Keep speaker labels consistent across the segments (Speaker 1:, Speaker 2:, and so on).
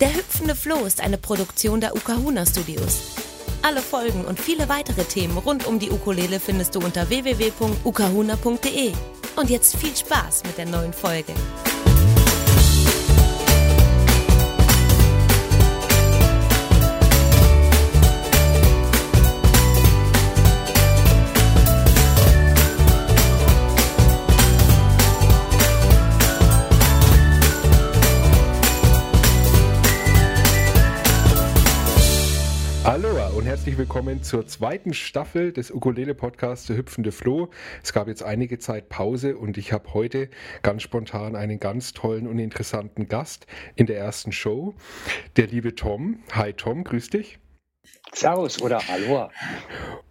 Speaker 1: Der hüpfende Floh ist eine Produktion der Ukahuna Studios. Alle Folgen und viele weitere Themen rund um die Ukulele findest du unter www.ukahuna.de. Und jetzt viel Spaß mit der neuen Folge.
Speaker 2: Willkommen zur zweiten Staffel des Ukulele-Podcasts Der hüpfende Floh. Es gab jetzt einige Zeit Pause und ich habe heute ganz spontan einen ganz tollen und interessanten Gast in der ersten Show, der liebe Tom. Hi Tom, grüß dich.
Speaker 3: Servus oder Aloha.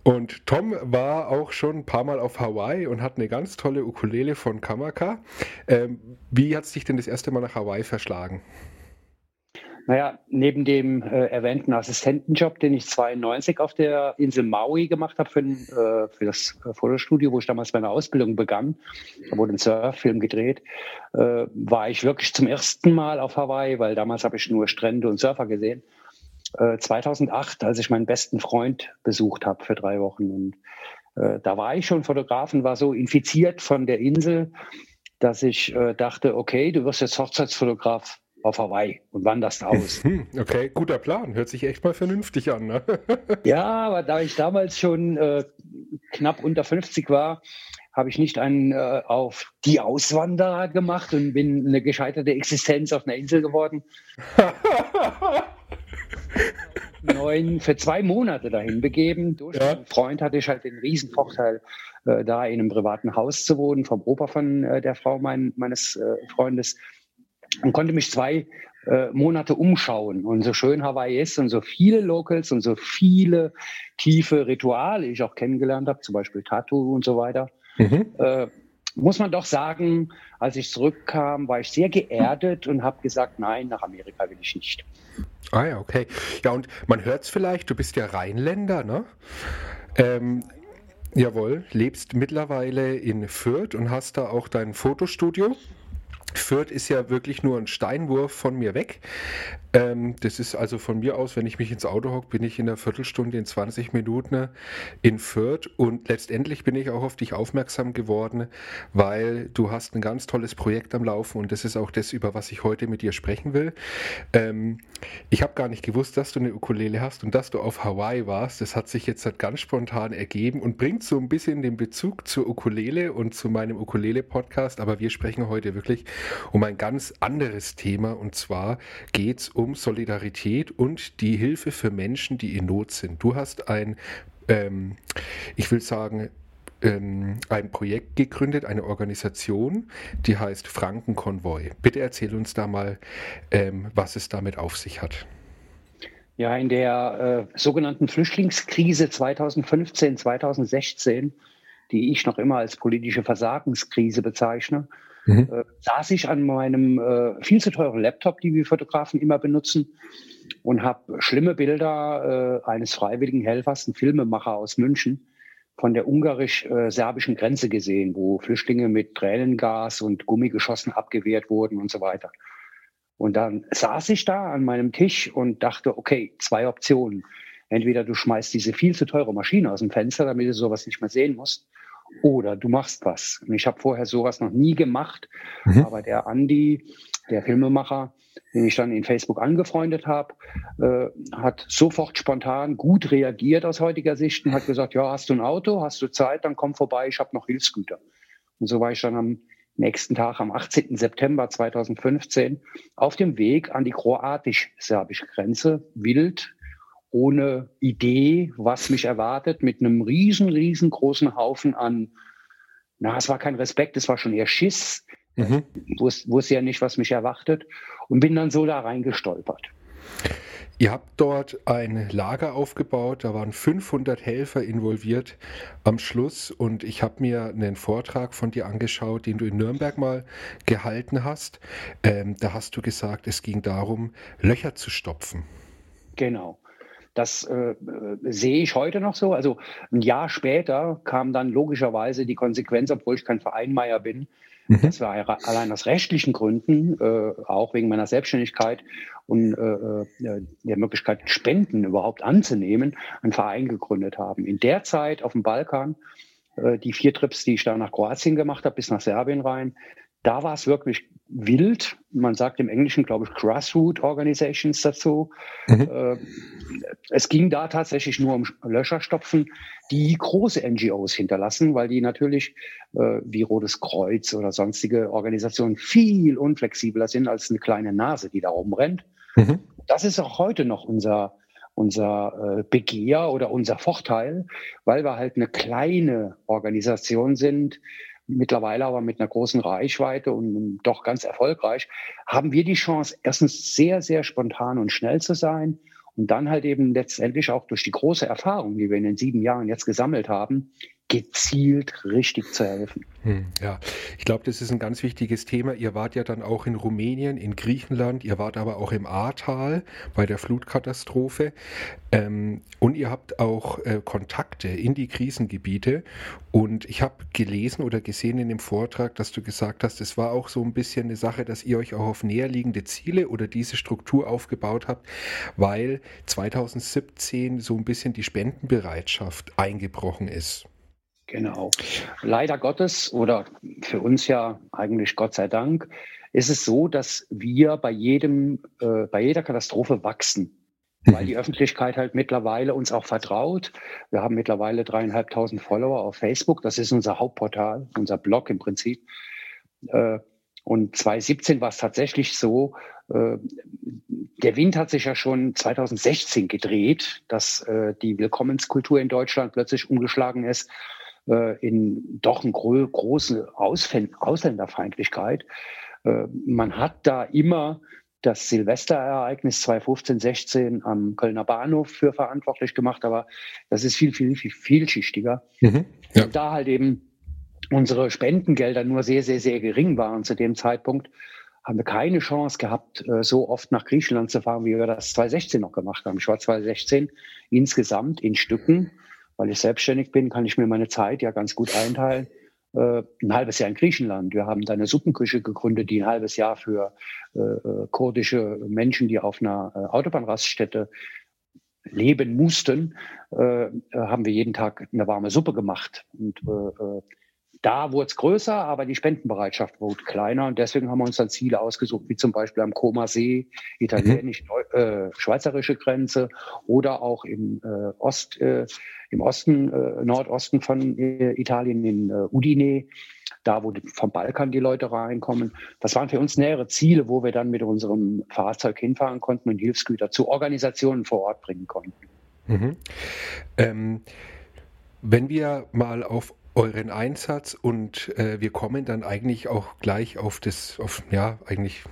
Speaker 2: Und Tom war auch schon ein paar Mal auf Hawaii und hat eine ganz tolle Ukulele von Kamaka. Ähm, wie hat es dich denn das erste Mal nach Hawaii verschlagen?
Speaker 3: Naja, neben dem äh, erwähnten Assistentenjob, den ich 92 auf der Insel Maui gemacht habe für, äh, für das Fotostudio, wo ich damals meine Ausbildung begann, da wurde ein Surffilm gedreht, äh, war ich wirklich zum ersten Mal auf Hawaii, weil damals habe ich nur Strände und Surfer gesehen. 2008, äh, als ich meinen besten Freund besucht habe für drei Wochen. Und äh, da war ich schon Fotograf und war so infiziert von der Insel, dass ich äh, dachte, okay, du wirst jetzt Hochzeitsfotograf auf Hawaii und wanderst aus.
Speaker 2: Hm, okay, guter Plan. Hört sich echt mal vernünftig an. Ne?
Speaker 3: ja, aber da ich damals schon äh, knapp unter 50 war, habe ich nicht einen äh, auf die Auswanderer gemacht und bin eine gescheiterte Existenz auf einer Insel geworden. Neun, für zwei Monate dahin begeben. Durch ja. einen Freund hatte ich halt den Riesenvorteil, äh, da in einem privaten Haus zu wohnen, vom Opa von äh, der Frau mein, meines äh, Freundes und konnte mich zwei äh, Monate umschauen. Und so schön Hawaii ist und so viele Locals und so viele tiefe Rituale ich auch kennengelernt habe, zum Beispiel Tattoo und so weiter, mhm. äh, muss man doch sagen, als ich zurückkam, war ich sehr geerdet und habe gesagt, nein, nach Amerika will ich nicht.
Speaker 2: Ah ja, okay. Ja, und man hört es vielleicht, du bist ja Rheinländer, ne? Ähm, jawohl, lebst mittlerweile in Fürth und hast da auch dein Fotostudio. Fürth ist ja wirklich nur ein Steinwurf von mir weg. Ähm, das ist also von mir aus, wenn ich mich ins Auto hocke, bin ich in einer Viertelstunde, in 20 Minuten in Fürth. Und letztendlich bin ich auch auf dich aufmerksam geworden, weil du hast ein ganz tolles Projekt am Laufen und das ist auch das, über was ich heute mit dir sprechen will. Ähm, ich habe gar nicht gewusst, dass du eine Ukulele hast und dass du auf Hawaii warst. Das hat sich jetzt halt ganz spontan ergeben und bringt so ein bisschen den Bezug zur Ukulele und zu meinem Ukulele-Podcast. Aber wir sprechen heute wirklich um ein ganz anderes Thema und zwar geht es um Solidarität und die Hilfe für Menschen, die in Not sind. Du hast ein, ähm, ich will sagen, ähm, ein Projekt gegründet, eine Organisation, die heißt Frankenkonvoi. Bitte erzähl uns da mal, ähm, was es damit auf sich hat.
Speaker 3: Ja, in der äh, sogenannten Flüchtlingskrise 2015, 2016, die ich noch immer als politische Versagenskrise bezeichne, mhm. äh, saß ich an meinem äh, viel zu teuren Laptop, die wir Fotografen immer benutzen, und habe schlimme Bilder äh, eines freiwilligen Helfers, ein Filmemacher aus München, von der ungarisch-serbischen Grenze gesehen, wo Flüchtlinge mit Tränengas und Gummigeschossen abgewehrt wurden und so weiter. Und dann saß ich da an meinem Tisch und dachte, okay, zwei Optionen. Entweder du schmeißt diese viel zu teure Maschine aus dem Fenster, damit du sowas nicht mehr sehen musst, oder du machst was. Und ich habe vorher sowas noch nie gemacht, mhm. aber der Andi, der Filmemacher, den ich dann in Facebook angefreundet habe, äh, hat sofort spontan gut reagiert aus heutiger Sicht und hat gesagt, ja, hast du ein Auto, hast du Zeit, dann komm vorbei, ich habe noch Hilfsgüter. Und so war ich dann am nächsten Tag, am 18. September 2015, auf dem Weg an die kroatisch-serbische Grenze, wild, ohne Idee, was mich erwartet, mit einem riesen, riesengroßen Haufen an, na, es war kein Respekt, es war schon eher Schiss. Mhm. Wus wusste ja nicht, was mich erwartet und bin dann so da reingestolpert.
Speaker 2: Ihr habt dort ein Lager aufgebaut, da waren 500 Helfer involviert am Schluss und ich habe mir einen Vortrag von dir angeschaut, den du in Nürnberg mal gehalten hast. Ähm, da hast du gesagt, es ging darum, Löcher zu stopfen.
Speaker 3: Genau. Das äh, sehe ich heute noch so. Also ein Jahr später kam dann logischerweise die Konsequenz, obwohl ich kein Vereinmeier bin, mhm. dass wir allein aus rechtlichen Gründen, äh, auch wegen meiner Selbstständigkeit und äh, äh, der Möglichkeit, Spenden überhaupt anzunehmen, einen Verein gegründet haben. In der Zeit auf dem Balkan, äh, die vier Trips, die ich da nach Kroatien gemacht habe, bis nach Serbien rein, da war es wirklich wild. Man sagt im Englischen, glaube ich, Grassroot Organizations dazu. Mhm. Äh, es ging da tatsächlich nur um Löscherstopfen, die große NGOs hinterlassen, weil die natürlich äh, wie Rotes Kreuz oder sonstige Organisationen viel unflexibler sind als eine kleine Nase, die da rumrennt. Mhm. Das ist auch heute noch unser, unser äh, Begehr oder unser Vorteil, weil wir halt eine kleine Organisation sind, mittlerweile aber mit einer großen Reichweite und doch ganz erfolgreich, haben wir die Chance, erstens sehr, sehr spontan und schnell zu sein und dann halt eben letztendlich auch durch die große Erfahrung, die wir in den sieben Jahren jetzt gesammelt haben, gezielt richtig zu helfen.
Speaker 2: Hm, ja, ich glaube, das ist ein ganz wichtiges Thema. Ihr wart ja dann auch in Rumänien, in Griechenland, ihr wart aber auch im Ahrtal bei der Flutkatastrophe ähm, und ihr habt auch äh, Kontakte in die Krisengebiete. Und ich habe gelesen oder gesehen in dem Vortrag, dass du gesagt hast, es war auch so ein bisschen eine Sache, dass ihr euch auch auf näherliegende Ziele oder diese Struktur aufgebaut habt, weil 2017 so ein bisschen die Spendenbereitschaft eingebrochen ist.
Speaker 3: Genau. Leider Gottes oder für uns ja eigentlich Gott sei Dank ist es so, dass wir bei jedem, äh, bei jeder Katastrophe wachsen, weil die Öffentlichkeit halt mittlerweile uns auch vertraut. Wir haben mittlerweile dreieinhalbtausend Follower auf Facebook. Das ist unser Hauptportal, unser Blog im Prinzip. Äh, und 2017 war es tatsächlich so, äh, der Wind hat sich ja schon 2016 gedreht, dass äh, die Willkommenskultur in Deutschland plötzlich umgeschlagen ist in doch eine gro große Ausländerfeindlichkeit. Äh, man hat da immer das Silvesterereignis 2015, 16 am Kölner Bahnhof für verantwortlich gemacht, aber das ist viel, viel, viel vielschichtiger. Mhm, ja. Und da halt eben unsere Spendengelder nur sehr, sehr, sehr gering waren zu dem Zeitpunkt, haben wir keine Chance gehabt, äh, so oft nach Griechenland zu fahren, wie wir das 2016 noch gemacht haben. Ich war 2016 insgesamt in Stücken weil ich selbstständig bin, kann ich mir meine Zeit ja ganz gut einteilen. Äh, ein halbes Jahr in Griechenland. Wir haben da eine Suppenküche gegründet, die ein halbes Jahr für äh, äh kurdische Menschen, die auf einer äh, Autobahnraststätte leben mussten, äh, äh, haben wir jeden Tag eine warme Suppe gemacht. Und da wurde es größer, aber die Spendenbereitschaft wurde kleiner und deswegen haben wir uns dann Ziele ausgesucht, wie zum Beispiel am Koma See, italienisch-schweizerische mhm. Grenze oder auch im Ost im Osten, äh, Nordosten von äh, Italien, in äh, Udine, da wo die, vom Balkan die Leute reinkommen. Das waren für uns nähere Ziele, wo wir dann mit unserem Fahrzeug hinfahren konnten und Hilfsgüter zu Organisationen vor Ort bringen konnten.
Speaker 2: Mhm. Ähm, wenn wir mal auf euren Einsatz und äh, wir kommen dann eigentlich auch gleich auf das, auf, ja, eigentlich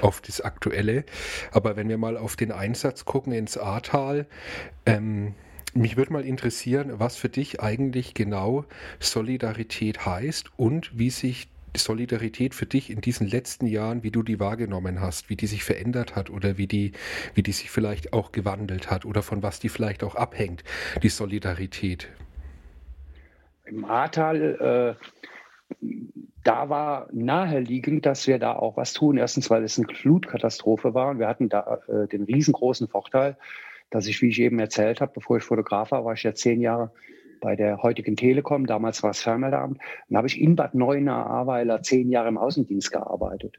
Speaker 2: auf das Aktuelle. Aber wenn wir mal auf den Einsatz gucken ins Ahrtal, ähm, mich würde mal interessieren, was für dich eigentlich genau Solidarität heißt und wie sich Solidarität für dich in diesen letzten Jahren, wie du die wahrgenommen hast, wie die sich verändert hat oder wie die, wie die sich vielleicht auch gewandelt hat oder von was die vielleicht auch abhängt, die Solidarität.
Speaker 3: Im Ahrtal, äh, da war naheliegend, dass wir da auch was tun. Erstens, weil es eine Flutkatastrophe war und wir hatten da äh, den riesengroßen Vorteil, dass ich, wie ich eben erzählt habe, bevor ich Fotograf war, war ich ja zehn Jahre bei der heutigen Telekom, damals war es Fernmeldeamt, dann habe ich in Bad Neuenahr-Ahrweiler zehn Jahre im Außendienst gearbeitet.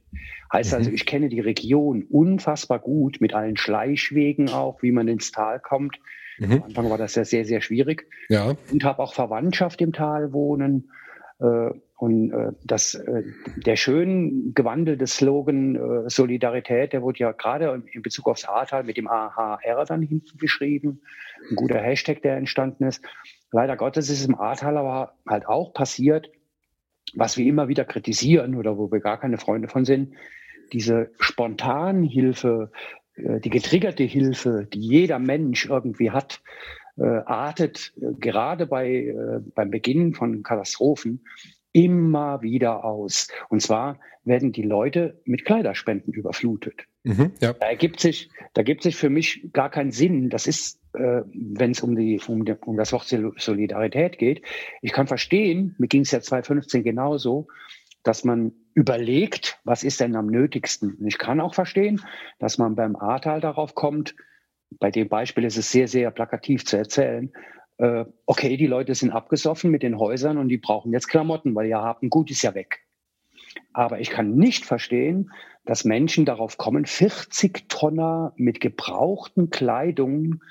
Speaker 3: Heißt also, mhm. ich kenne die Region unfassbar gut, mit allen Schleichwegen auch, wie man ins Tal kommt. Mhm. Am Anfang war das ja sehr, sehr schwierig. Ja. Und habe auch Verwandtschaft im Tal wohnen. Äh, und äh, das, äh, der schön gewandelte Slogan äh, Solidarität, der wurde ja gerade in Bezug aufs Ahrtal mit dem AHR dann hinten geschrieben. Ein guter Hashtag, der entstanden ist. Leider Gottes ist es im Ahrtal aber halt auch passiert, was wir immer wieder kritisieren oder wo wir gar keine Freunde von sind, diese Spontanhilfe, die getriggerte Hilfe, die jeder Mensch irgendwie hat, äh, artet äh, gerade bei, äh, beim Beginn von Katastrophen immer wieder aus. Und zwar werden die Leute mit Kleiderspenden überflutet. Mhm, ja. Da ergibt sich, da gibt sich für mich gar keinen Sinn. Das ist äh, wenn es um, die, um, die, um das Wort Solidarität geht. Ich kann verstehen, mir ging es ja 2015 genauso, dass man überlegt, was ist denn am nötigsten. Und ich kann auch verstehen, dass man beim Ahrtal darauf kommt, bei dem Beispiel ist es sehr, sehr plakativ zu erzählen, äh, okay, die Leute sind abgesoffen mit den Häusern und die brauchen jetzt Klamotten, weil ihr Haben gut ist ja weg. Aber ich kann nicht verstehen, dass Menschen darauf kommen, 40 Tonner mit gebrauchten Kleidungen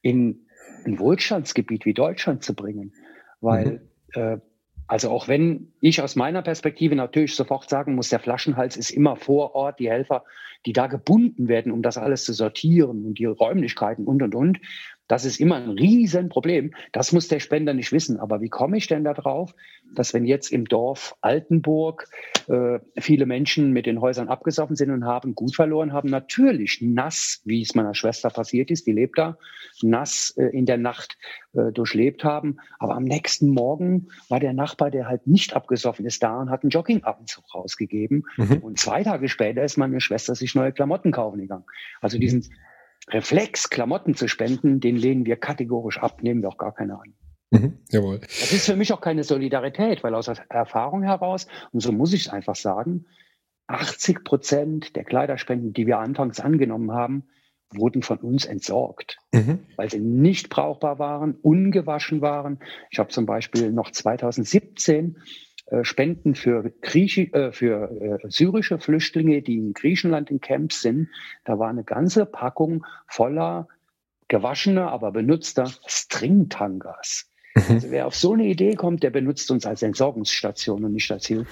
Speaker 3: in ein Wohlstandsgebiet wie Deutschland zu bringen. Weil, mhm. äh, also auch wenn ich aus meiner Perspektive natürlich sofort sagen muss, der Flaschenhals ist immer vor Ort, die Helfer, die da gebunden werden, um das alles zu sortieren und die Räumlichkeiten und, und, und. Das ist immer ein Riesenproblem. Das muss der Spender nicht wissen. Aber wie komme ich denn darauf, dass wenn jetzt im Dorf Altenburg äh, viele Menschen mit den Häusern abgesoffen sind und haben gut verloren haben, natürlich nass, wie es meiner Schwester passiert ist, die lebt da, nass äh, in der Nacht äh, durchlebt haben. Aber am nächsten Morgen war der Nachbar, der halt nicht abgesoffen ist, da und hat einen Joggingabendzug rausgegeben. Mhm. Und zwei Tage später ist meine Schwester sich neue Klamotten kaufen gegangen. Also diesen Reflex, Klamotten zu spenden, den lehnen wir kategorisch ab, nehmen wir auch gar keine an. Mhm, jawohl. Das ist für mich auch keine Solidarität, weil aus Erfahrung heraus, und so muss ich es einfach sagen, 80 Prozent der Kleiderspenden, die wir anfangs angenommen haben, wurden von uns entsorgt, mhm. weil sie nicht brauchbar waren, ungewaschen waren. Ich habe zum Beispiel noch 2017 äh, Spenden für, Griechi, äh, für äh, syrische Flüchtlinge, die in Griechenland in Camps sind. Da war eine ganze Packung voller gewaschener, aber benutzter Stringtangas. Mhm. Also wer auf so eine Idee kommt, der benutzt uns als Entsorgungsstation und nicht als Hilfe.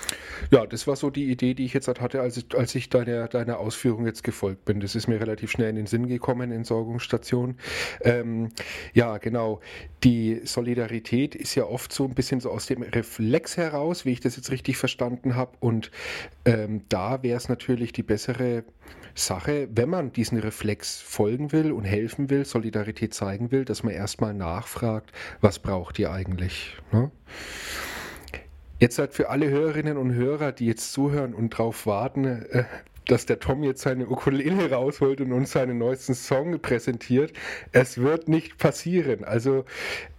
Speaker 2: Ja, das war so die Idee, die ich jetzt hatte, als ich, als ich deiner, deiner Ausführung jetzt gefolgt bin. Das ist mir relativ schnell in den Sinn gekommen, Entsorgungsstation. Ähm, ja, genau. Die Solidarität ist ja oft so ein bisschen so aus dem Reflex heraus, wie ich das jetzt richtig verstanden habe. Und ähm, da wäre es natürlich die bessere Sache, wenn man diesen Reflex folgen will und helfen will, Solidarität zeigen will, dass man erstmal nachfragt, was braucht ihr eigentlich? Ne? Jetzt halt für alle Hörerinnen und Hörer, die jetzt zuhören und drauf warten, äh, dass der Tom jetzt seine Ukulele rausholt und uns seinen neuesten Song präsentiert. Es wird nicht passieren. Also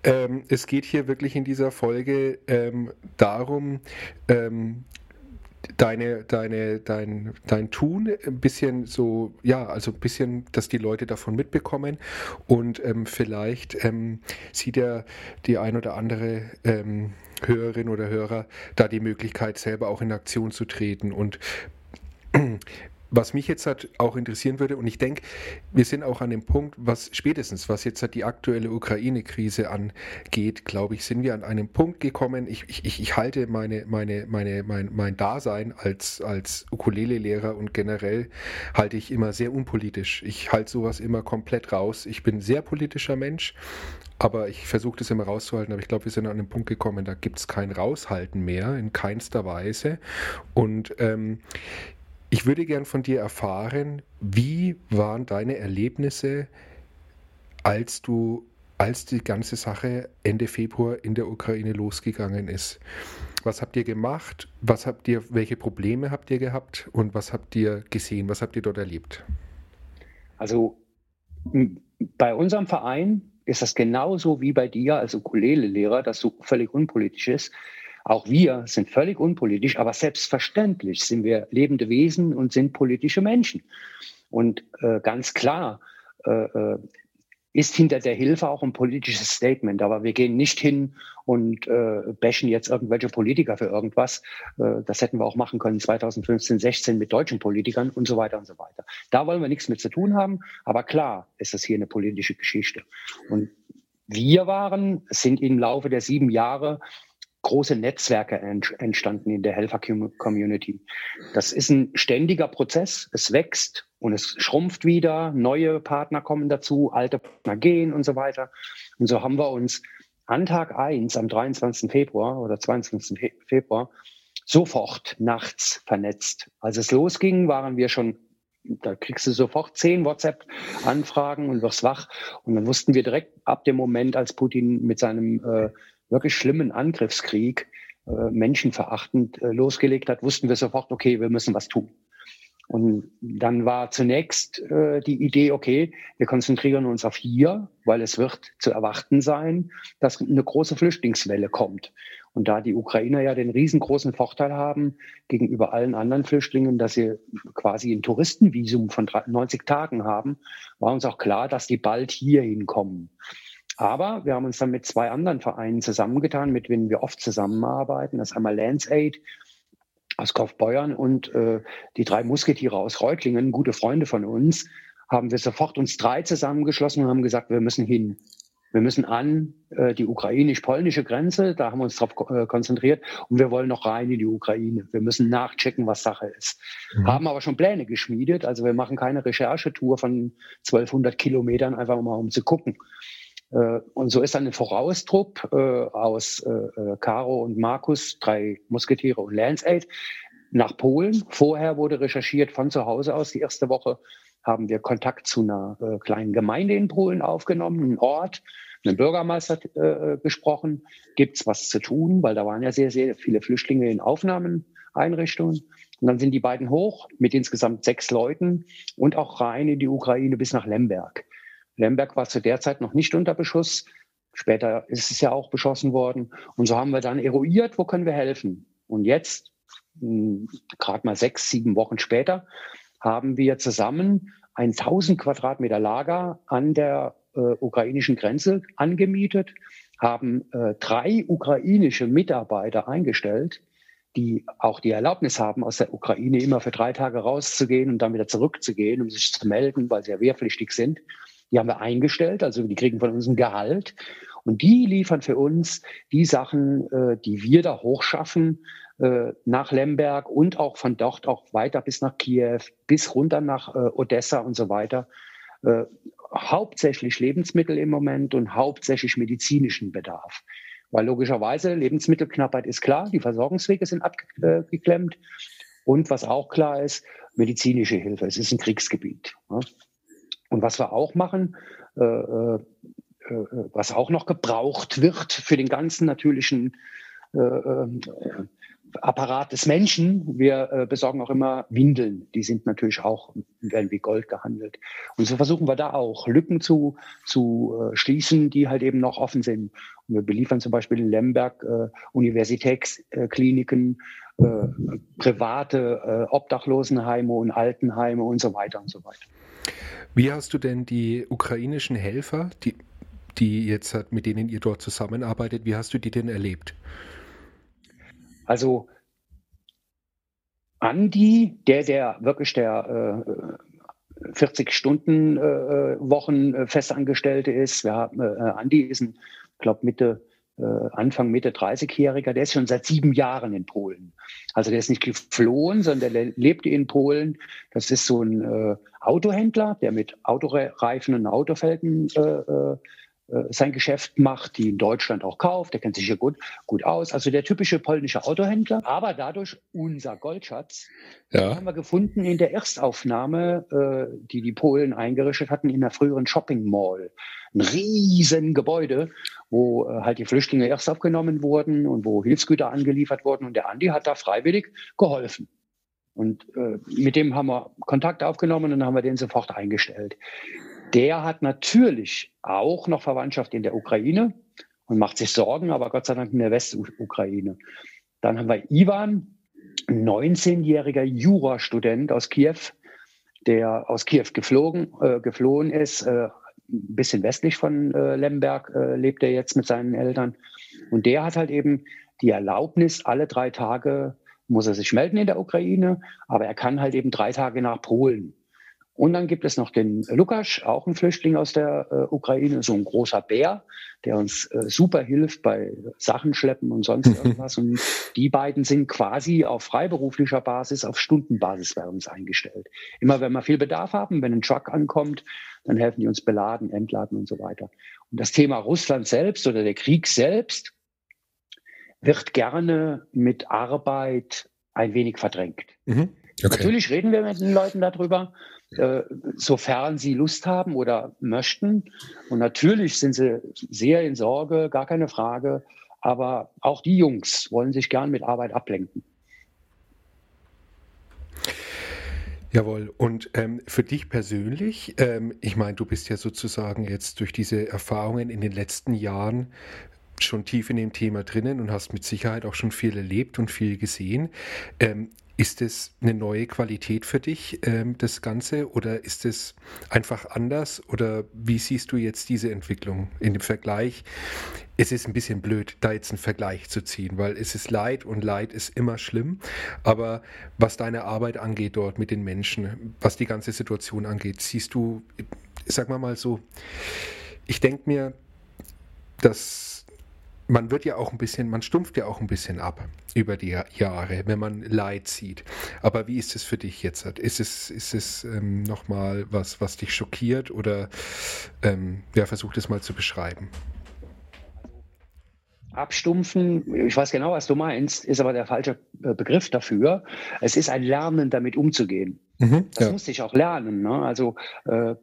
Speaker 2: ähm, es geht hier wirklich in dieser Folge ähm, darum, ähm, deine, deine, dein, dein Tun ein bisschen so, ja, also ein bisschen, dass die Leute davon mitbekommen. Und ähm, vielleicht ähm, sieht ja die ein oder andere ähm, Hörerin oder Hörer da die Möglichkeit, selber auch in Aktion zu treten. Und was mich jetzt halt auch interessieren würde, und ich denke, wir sind auch an dem Punkt, was spätestens, was jetzt halt die aktuelle Ukraine-Krise angeht, glaube ich, sind wir an einem Punkt gekommen. Ich, ich, ich halte meine, meine, meine, mein, mein Dasein als, als Ukulele-Lehrer und generell halte ich immer sehr unpolitisch. Ich halte sowas immer komplett raus. Ich bin ein sehr politischer Mensch, aber ich versuche das immer rauszuhalten. Aber ich glaube, wir sind an einem Punkt gekommen, da gibt es kein Raushalten mehr, in keinster Weise. Und ähm, ich würde gern von dir erfahren, wie waren deine Erlebnisse, als du, als die ganze Sache Ende Februar in der Ukraine losgegangen ist? Was habt ihr gemacht? Was habt ihr, welche Probleme habt ihr gehabt und was habt ihr gesehen? Was habt ihr dort erlebt?
Speaker 3: Also bei unserem Verein ist das genauso wie bei dir als Ukulele-Lehrer, dass du völlig unpolitisch ist. Auch wir sind völlig unpolitisch, aber selbstverständlich sind wir lebende Wesen und sind politische Menschen. Und äh, ganz klar äh, äh, ist hinter der Hilfe auch ein politisches Statement. Aber wir gehen nicht hin und äh, bashen jetzt irgendwelche Politiker für irgendwas. Äh, das hätten wir auch machen können 2015, 16 mit deutschen Politikern und so weiter und so weiter. Da wollen wir nichts mit zu tun haben. Aber klar ist das hier eine politische Geschichte. Und wir waren, sind im Laufe der sieben Jahre große Netzwerke entstanden in der Helfer-Community. Das ist ein ständiger Prozess. Es wächst und es schrumpft wieder. Neue Partner kommen dazu, alte Partner gehen und so weiter. Und so haben wir uns an Tag eins am 23. Februar oder 22. Februar sofort nachts vernetzt. Als es losging, waren wir schon da kriegst du sofort zehn WhatsApp-Anfragen und wirst wach. Und dann wussten wir direkt ab dem Moment, als Putin mit seinem äh, wirklich schlimmen Angriffskrieg äh, menschenverachtend äh, losgelegt hat, wussten wir sofort, okay, wir müssen was tun. Und dann war zunächst äh, die Idee, okay, wir konzentrieren uns auf hier, weil es wird zu erwarten sein, dass eine große Flüchtlingswelle kommt. Und da die Ukrainer ja den riesengroßen Vorteil haben gegenüber allen anderen Flüchtlingen, dass sie quasi ein Touristenvisum von 90 Tagen haben, war uns auch klar, dass die bald hier hinkommen. Aber wir haben uns dann mit zwei anderen Vereinen zusammengetan, mit denen wir oft zusammenarbeiten. Das ist einmal LandsAid aus Kaufbeuern und äh, die drei Musketiere aus Reutlingen, gute Freunde von uns, haben wir sofort uns drei zusammengeschlossen und haben gesagt, wir müssen hin. Wir müssen an äh, die ukrainisch-polnische Grenze, da haben wir uns darauf äh, konzentriert und wir wollen noch rein in die Ukraine. Wir müssen nachchecken, was Sache ist. Mhm. Haben aber schon Pläne geschmiedet, also wir machen keine Recherchetour von 1200 Kilometern, einfach mal um zu gucken. Äh, und so ist dann ein Voraustrupp äh, aus äh, Caro und Markus, drei Musketiere und Lance Aid, nach Polen. Vorher wurde recherchiert von zu Hause aus. Die erste Woche haben wir Kontakt zu einer kleinen Gemeinde in Polen aufgenommen, einen Ort, einen Bürgermeister äh, gesprochen. Gibt es was zu tun? Weil da waren ja sehr, sehr viele Flüchtlinge in Aufnahmeeinrichtungen. Und dann sind die beiden hoch mit insgesamt sechs Leuten und auch rein in die Ukraine bis nach Lemberg. Lemberg war zu der Zeit noch nicht unter Beschuss. Später ist es ja auch beschossen worden. Und so haben wir dann eruiert, wo können wir helfen. Und jetzt, hm, gerade mal sechs, sieben Wochen später, haben wir zusammen ein 1000 Quadratmeter Lager an der äh, ukrainischen Grenze angemietet, haben äh, drei ukrainische Mitarbeiter eingestellt, die auch die Erlaubnis haben, aus der Ukraine immer für drei Tage rauszugehen und dann wieder zurückzugehen, um sich zu melden, weil sie ja wehrpflichtig sind. Die haben wir eingestellt, also die kriegen von uns ein Gehalt. Und die liefern für uns die Sachen, äh, die wir da hochschaffen, äh, nach Lemberg und auch von dort auch weiter bis nach Kiew, bis runter nach äh, Odessa und so weiter. Äh, hauptsächlich Lebensmittel im Moment und hauptsächlich medizinischen Bedarf. Weil logischerweise Lebensmittelknappheit ist klar, die Versorgungswege sind abgeklemmt. Und was auch klar ist, medizinische Hilfe. Es ist ein Kriegsgebiet. Ja. Und was wir auch machen, äh, äh, äh, was auch noch gebraucht wird für den ganzen natürlichen äh, äh Apparat des Menschen. Wir äh, besorgen auch immer Windeln. Die sind natürlich auch, werden wie Gold gehandelt. Und so versuchen wir da auch Lücken zu, zu äh, schließen, die halt eben noch offen sind. Und wir beliefern zum Beispiel in Lemberg äh, Universitätskliniken, private Obdachlosenheime und Altenheime und so weiter und so weiter.
Speaker 2: Wie hast du denn die ukrainischen Helfer, die, die jetzt mit denen ihr dort zusammenarbeitet, wie hast du die denn erlebt?
Speaker 3: Also Andi, der, der wirklich der äh, 40-Stunden-Wochen äh, äh, Festangestellte ist, haben, äh, Andi ist ein, glaube Mitte Anfang Mitte 30-Jähriger, der ist schon seit sieben Jahren in Polen. Also der ist nicht geflohen, sondern der lebt in Polen. Das ist so ein äh, Autohändler, der mit Autoreifen und Autofelgen äh, äh, äh, sein Geschäft macht, die in Deutschland auch kauft. Der kennt sich hier gut, gut aus. Also der typische polnische Autohändler. Aber dadurch unser Goldschatz ja. haben wir gefunden in der Erstaufnahme, äh, die die Polen eingerichtet hatten in der früheren Shopping Mall. Ein riesen Gebäude, wo äh, halt die Flüchtlinge erst aufgenommen wurden und wo Hilfsgüter angeliefert wurden. Und der Andi hat da freiwillig geholfen. Und äh, mit dem haben wir Kontakt aufgenommen und dann haben wir den sofort eingestellt. Der hat natürlich auch noch Verwandtschaft in der Ukraine und macht sich Sorgen, aber Gott sei Dank in der Westukraine. Dann haben wir Ivan, ein 19-jähriger Jurastudent aus Kiew, der aus Kiew geflogen, äh, geflohen ist, äh, ein bisschen westlich von äh, Lemberg äh, lebt er jetzt mit seinen Eltern. Und der hat halt eben die Erlaubnis, alle drei Tage muss er sich melden in der Ukraine, aber er kann halt eben drei Tage nach Polen. Und dann gibt es noch den Lukas, auch ein Flüchtling aus der äh, Ukraine, so ein großer Bär, der uns äh, super hilft bei Sachen schleppen und sonst irgendwas. und die beiden sind quasi auf freiberuflicher Basis, auf Stundenbasis bei uns eingestellt. Immer wenn wir viel Bedarf haben, wenn ein Truck ankommt, dann helfen die uns beladen, entladen und so weiter. Und das Thema Russland selbst oder der Krieg selbst wird gerne mit Arbeit ein wenig verdrängt. Mhm. Okay. Natürlich reden wir mit den Leuten darüber, äh, sofern sie Lust haben oder möchten. Und natürlich sind sie sehr in Sorge, gar keine Frage. Aber auch die Jungs wollen sich gern mit Arbeit ablenken.
Speaker 2: Jawohl. Und ähm, für dich persönlich, ähm, ich meine, du bist ja sozusagen jetzt durch diese Erfahrungen in den letzten Jahren schon tief in dem Thema drinnen und hast mit Sicherheit auch schon viel erlebt und viel gesehen. Ähm, ist es eine neue Qualität für dich, ähm, das Ganze, oder ist es einfach anders? Oder wie siehst du jetzt diese Entwicklung in dem Vergleich? Es ist ein bisschen blöd, da jetzt einen Vergleich zu ziehen, weil es ist Leid und Leid ist immer schlimm. Aber was deine Arbeit angeht dort mit den Menschen, was die ganze Situation angeht, siehst du, sag mal mal so, ich denke mir, dass man wird ja auch ein bisschen, man stumpft ja auch ein bisschen ab über die Jahre, wenn man Leid sieht. Aber wie ist es für dich jetzt? Ist es, ist es ähm, nochmal was, was dich schockiert oder ähm, ja, versuch das mal zu beschreiben.
Speaker 3: Abstumpfen, ich weiß genau, was du meinst, ist aber der falsche äh, Begriff dafür. Es ist ein Lernen, damit umzugehen. Mhm, das ja. musste ich auch lernen. Ne? Also äh,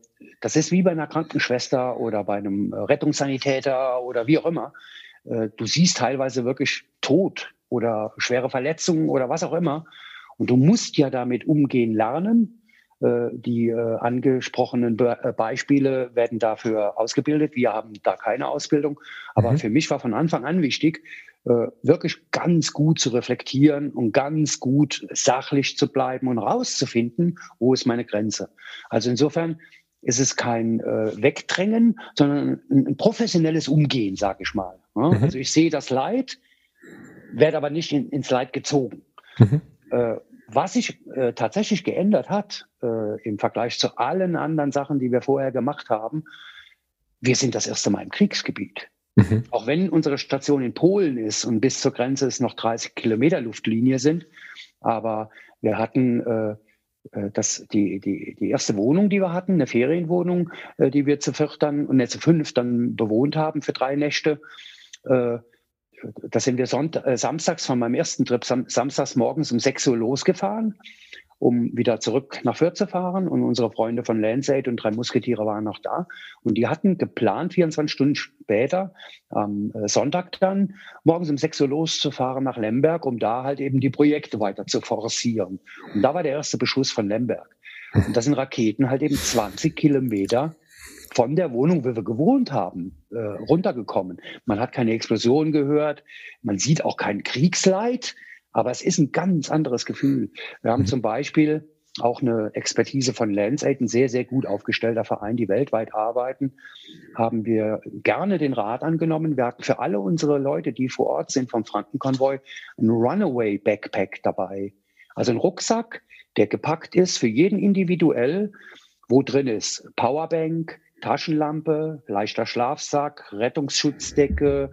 Speaker 3: das ist wie bei einer Krankenschwester oder bei einem Rettungssanitäter oder wie auch immer. Äh, du siehst teilweise wirklich Tod oder schwere Verletzungen oder was auch immer. Und du musst ja damit umgehen lernen. Äh, die äh, angesprochenen Beispiele werden dafür ausgebildet. Wir haben da keine Ausbildung. Aber mhm. für mich war von Anfang an wichtig, wirklich ganz gut zu reflektieren und ganz gut sachlich zu bleiben und rauszufinden, wo ist meine Grenze. Also insofern ist es kein Wegdrängen, sondern ein, ein professionelles Umgehen, sage ich mal. Ja? Mhm. Also ich sehe das Leid, werde aber nicht in, ins Leid gezogen. Mhm. Äh, was sich äh, tatsächlich geändert hat äh, im Vergleich zu allen anderen Sachen, die wir vorher gemacht haben, wir sind das erste Mal im Kriegsgebiet. Mhm. Auch wenn unsere Station in Polen ist und bis zur Grenze es noch 30 Kilometer Luftlinie sind, aber wir hatten äh, äh, das, die, die, die erste Wohnung, die wir hatten, eine Ferienwohnung, äh, die wir zu viert dann und nicht zu fünf dann bewohnt haben für drei Nächte. Äh, da sind wir Sonnt samstags von meinem ersten Trip samstags morgens um 6 Uhr losgefahren um wieder zurück nach Fürth zu fahren. Und unsere Freunde von Landsaid und drei Musketiere waren noch da. Und die hatten geplant, 24 Stunden später, am äh, Sonntag dann, morgens um 6 Uhr loszufahren nach Lemberg, um da halt eben die Projekte weiter zu forcieren. Und da war der erste Beschuss von Lemberg. Und da sind Raketen halt eben 20 Kilometer von der Wohnung, wo wir gewohnt haben, äh, runtergekommen. Man hat keine Explosion gehört, man sieht auch kein Kriegsleid, aber es ist ein ganz anderes Gefühl. Wir haben mhm. zum Beispiel auch eine Expertise von LandsAid, ein sehr, sehr gut aufgestellter Verein, die weltweit arbeiten, haben wir gerne den Rat angenommen. Wir hatten für alle unsere Leute, die vor Ort sind vom Frankenkonvoi, ein Runaway Backpack dabei. Also ein Rucksack, der gepackt ist für jeden individuell, wo drin ist Powerbank, Taschenlampe, leichter Schlafsack, Rettungsschutzdecke,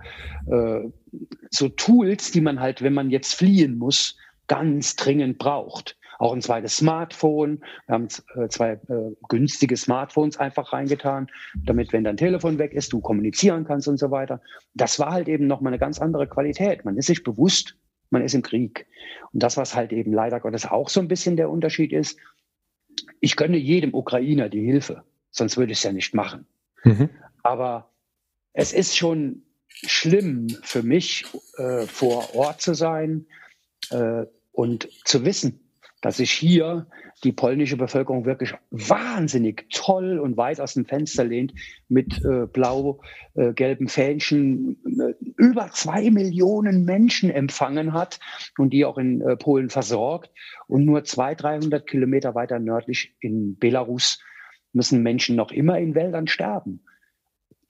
Speaker 3: äh, so Tools, die man halt, wenn man jetzt fliehen muss, ganz dringend braucht. Auch ein zweites Smartphone. Wir haben äh, zwei äh, günstige Smartphones einfach reingetan, damit, wenn dein Telefon weg ist, du kommunizieren kannst und so weiter. Das war halt eben nochmal eine ganz andere Qualität. Man ist sich bewusst, man ist im Krieg. Und das, was halt eben leider Gottes auch so ein bisschen der Unterschied ist, ich gönne jedem Ukrainer die Hilfe sonst würde ich es ja nicht machen. Mhm. Aber es ist schon schlimm für mich, äh, vor Ort zu sein äh, und zu wissen, dass sich hier die polnische Bevölkerung wirklich wahnsinnig toll und weit aus dem Fenster lehnt mit äh, blau-gelben äh, Fähnchen äh, über zwei Millionen Menschen empfangen hat und die auch in äh, Polen versorgt und nur 200, 300 Kilometer weiter nördlich in Belarus müssen Menschen noch immer in Wäldern sterben.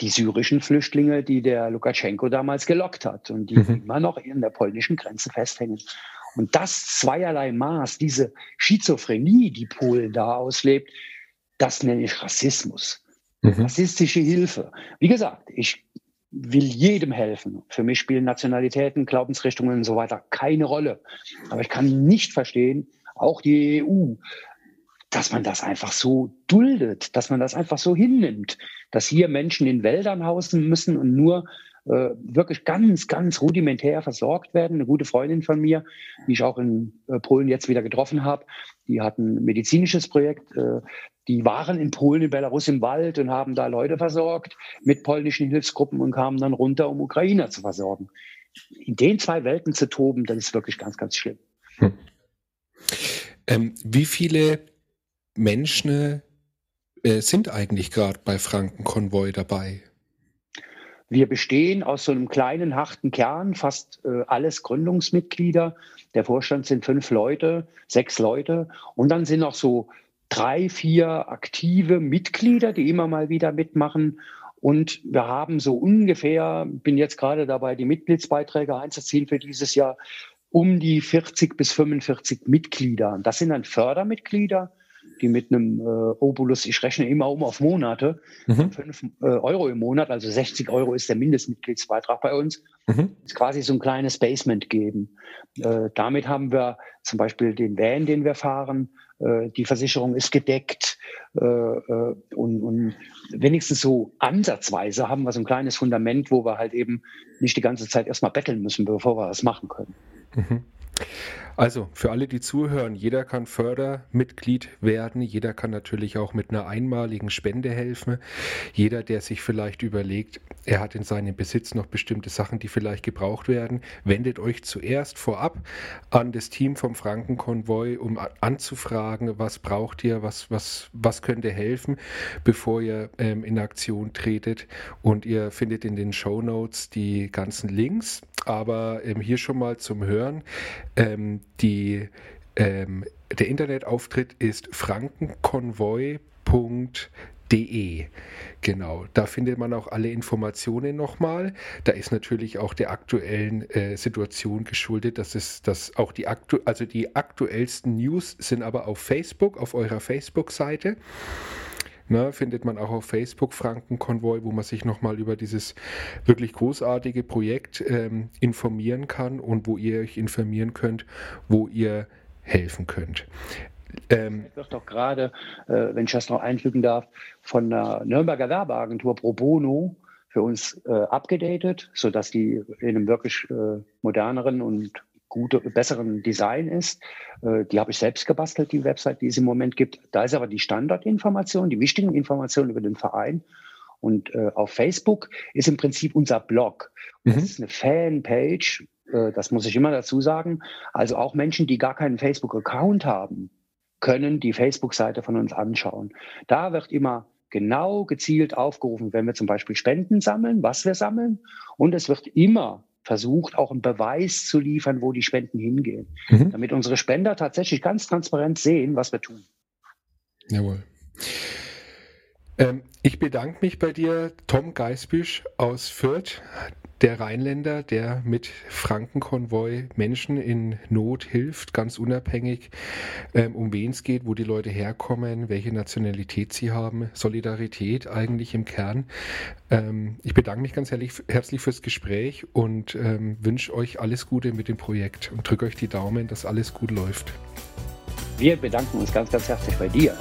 Speaker 3: Die syrischen Flüchtlinge, die der Lukaschenko damals gelockt hat und die mhm. immer noch in der polnischen Grenze festhängen. Und das zweierlei Maß, diese Schizophrenie, die Polen da auslebt, das nenne ich Rassismus. Mhm. Rassistische Hilfe. Wie gesagt, ich will jedem helfen. Für mich spielen Nationalitäten, Glaubensrichtungen und so weiter keine Rolle. Aber ich kann nicht verstehen, auch die EU, dass man das einfach so duldet, dass man das einfach so hinnimmt, dass hier Menschen in Wäldern hausen müssen und nur äh, wirklich ganz, ganz rudimentär versorgt werden. Eine gute Freundin von mir, die ich auch in äh, Polen jetzt wieder getroffen habe, die hat ein medizinisches Projekt. Äh, die waren in Polen, in Belarus im Wald und haben da Leute versorgt mit polnischen Hilfsgruppen und kamen dann runter, um Ukrainer zu versorgen. In den zwei Welten zu toben, das ist wirklich ganz, ganz schlimm. Hm.
Speaker 2: Ähm, wie viele Menschen äh, sind eigentlich gerade bei Frankenkonvoi dabei?
Speaker 3: Wir bestehen aus so einem kleinen, harten Kern, fast äh, alles Gründungsmitglieder. Der Vorstand sind fünf Leute, sechs Leute. Und dann sind noch so drei, vier aktive Mitglieder, die immer mal wieder mitmachen. Und wir haben so ungefähr, bin jetzt gerade dabei, die Mitgliedsbeiträge einzuziehen für dieses Jahr, um die 40 bis 45 Mitglieder. Das sind dann Fördermitglieder, die mit einem äh, Obolus, ich rechne immer um auf Monate, mhm. 5 äh, Euro im Monat, also 60 Euro ist der Mindestmitgliedsbeitrag bei uns, mhm. ist quasi so ein kleines Basement geben. Äh, damit haben wir zum Beispiel den Van, den wir fahren, äh, die Versicherung ist gedeckt äh, äh, und, und wenigstens so ansatzweise haben wir so ein kleines Fundament, wo wir halt eben nicht die ganze Zeit erstmal betteln müssen, bevor wir das machen können. Mhm.
Speaker 2: Also für alle, die zuhören, jeder kann Fördermitglied werden, jeder kann natürlich auch mit einer einmaligen Spende helfen. Jeder, der sich vielleicht überlegt, er hat in seinem Besitz noch bestimmte Sachen, die vielleicht gebraucht werden, wendet euch zuerst vorab an das Team vom Frankenkonvoi, um anzufragen, was braucht ihr, was, was, was könnt ihr helfen, bevor ihr ähm, in Aktion tretet. Und ihr findet in den Show Notes die ganzen Links. Aber ähm, hier schon mal zum Hören. Ähm, die, ähm, der Internetauftritt ist frankenkonvoi.de. Genau, da findet man auch alle Informationen nochmal. Da ist natürlich auch der aktuellen äh, Situation geschuldet, dass es dass auch die aktu also die aktuellsten News sind aber auf Facebook, auf eurer Facebook-Seite. Ne, findet man auch auf Facebook Frankenkonvoi, wo man sich nochmal über dieses wirklich großartige Projekt ähm, informieren kann und wo ihr euch informieren könnt, wo ihr helfen könnt.
Speaker 3: Ähm, wird doch gerade, äh, wenn ich das noch einfügen darf, von der Nürnberger Werbeagentur Pro Bono für uns äh, abgedatet, sodass die in einem wirklich äh, moderneren und gute, besseren Design ist. Äh, die habe ich selbst gebastelt, die Website, die es im Moment gibt. Da ist aber die Standardinformation, die wichtigen Informationen über den Verein. Und äh, auf Facebook ist im Prinzip unser Blog. Das mhm. ist eine Fanpage, äh, das muss ich immer dazu sagen. Also auch Menschen, die gar keinen Facebook-Account haben, können die Facebook-Seite von uns anschauen. Da wird immer genau gezielt aufgerufen, wenn wir zum Beispiel Spenden sammeln, was wir sammeln. Und es wird immer versucht, auch einen Beweis zu liefern, wo die Spenden hingehen, mhm. damit unsere Spender tatsächlich ganz transparent sehen, was wir tun.
Speaker 2: Jawohl. Ähm, ich bedanke mich bei dir, Tom Geisbüsch aus Fürth, der Rheinländer, der mit Frankenkonvoi Menschen in Not hilft, ganz unabhängig, ähm, um wen es geht, wo die Leute herkommen, welche Nationalität sie haben. Solidarität eigentlich im Kern. Ähm, ich bedanke mich ganz herzlich, herzlich fürs Gespräch und ähm, wünsche euch alles Gute mit dem Projekt und drücke euch die Daumen, dass alles gut läuft.
Speaker 3: Wir bedanken uns ganz, ganz herzlich bei dir.